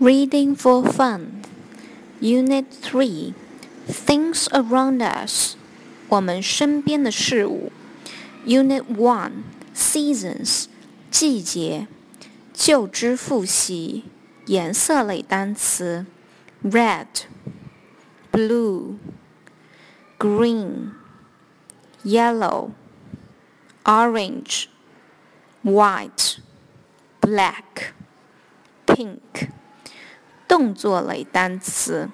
Reading for Fun, Unit 3 Things Around Us 我们身边的事物 Unit 1 Seasons 季节旧知复习颜色类单词 Red Blue Green Yellow Orange White Black Pink 动作类单词：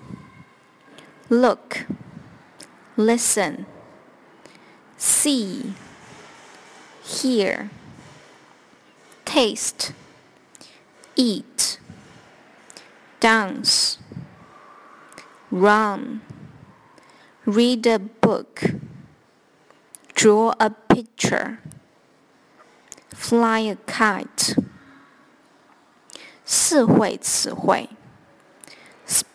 look、listen、see、hear、taste、eat、dance、run、read a book、draw a picture、fly a kite。四会词汇。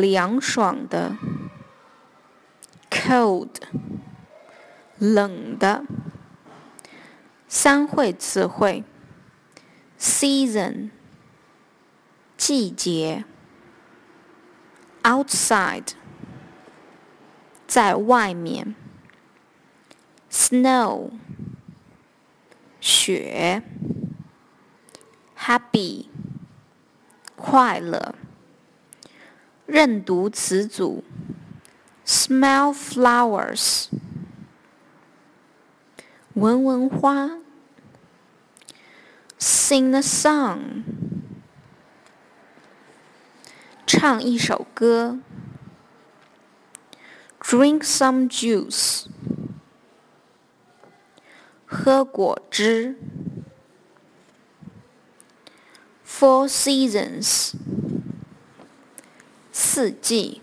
凉爽的，cold，冷的。三会词汇：season，季节；outside，在外面；snow，雪；happy，快乐。认读词组：smell flowers，闻闻花；sing a song，唱一首歌；drink some juice，喝果汁；four seasons。四季。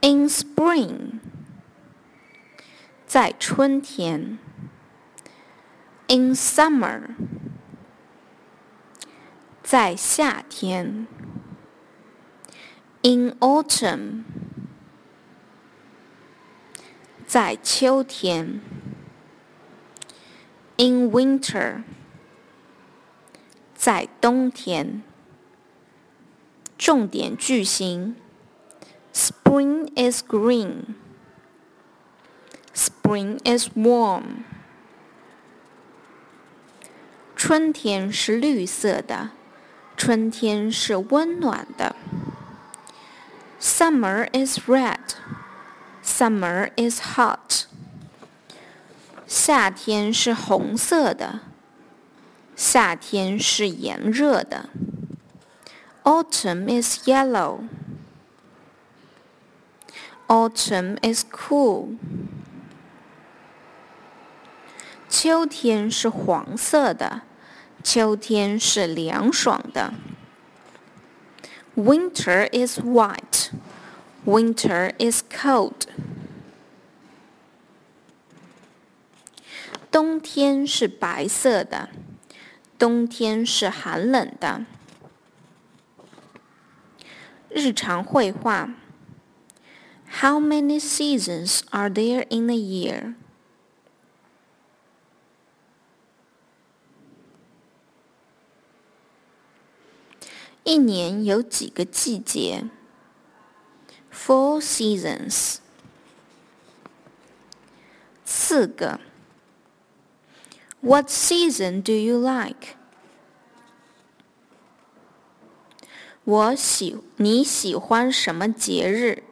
In spring，在春天。In summer，在夏天。In autumn，在秋天。In winter，在冬天。 重点句型：Spring is green. Spring is warm. 春天是绿色的，春天是温暖的。Summer is red. Summer is hot. 夏天是红色的，夏天是炎热的。 Autumn is yellow. Autumn is cool. 秋天是黄色的，秋天是凉爽的。Winter is white. Winter is cold. 冬天是白色的，冬天是寒冷的。 日常绘画。How many seasons are there in a year? 一年有几个季节？Four seasons。四个。What season do you like? 我喜你喜欢什么节日？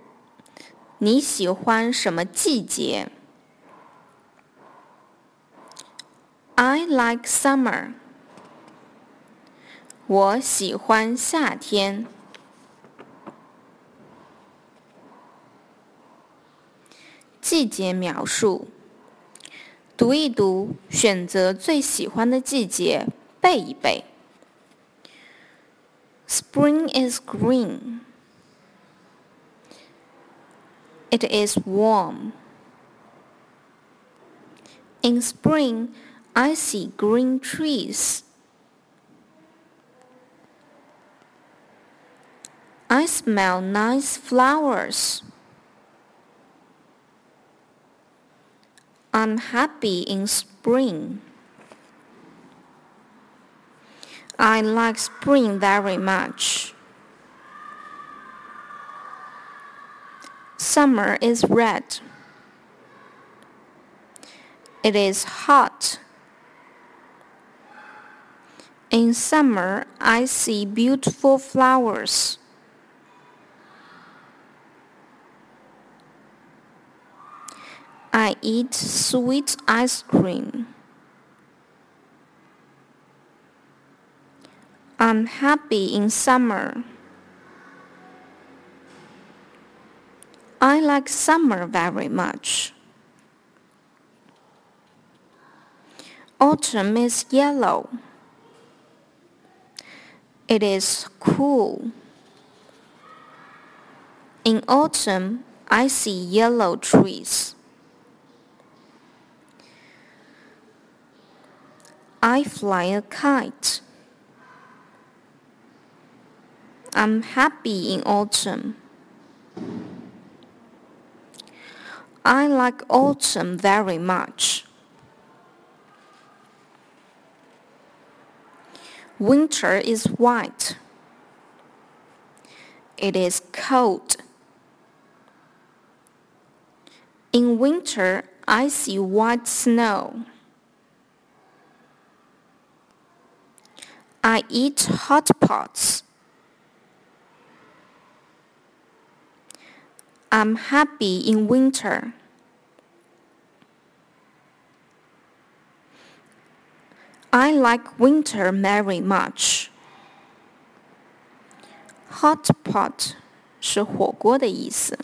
你喜欢什么季节？I like summer。我喜欢夏天。季节描述：读一读，选择最喜欢的季节，背一背。Spring is green. It is warm. In spring, I see green trees. I smell nice flowers. I'm happy in spring. I like spring very much. Summer is red. It is hot. In summer, I see beautiful flowers. I eat sweet ice cream. I'm happy in summer. I like summer very much. Autumn is yellow. It is cool. In autumn, I see yellow trees. I fly a kite. I'm happy in autumn. I like autumn very much. Winter is white. It is cold. In winter, I see white snow. I eat hot pots. I'm happy in winter. I like winter very much. Hot pot 是火锅的意思。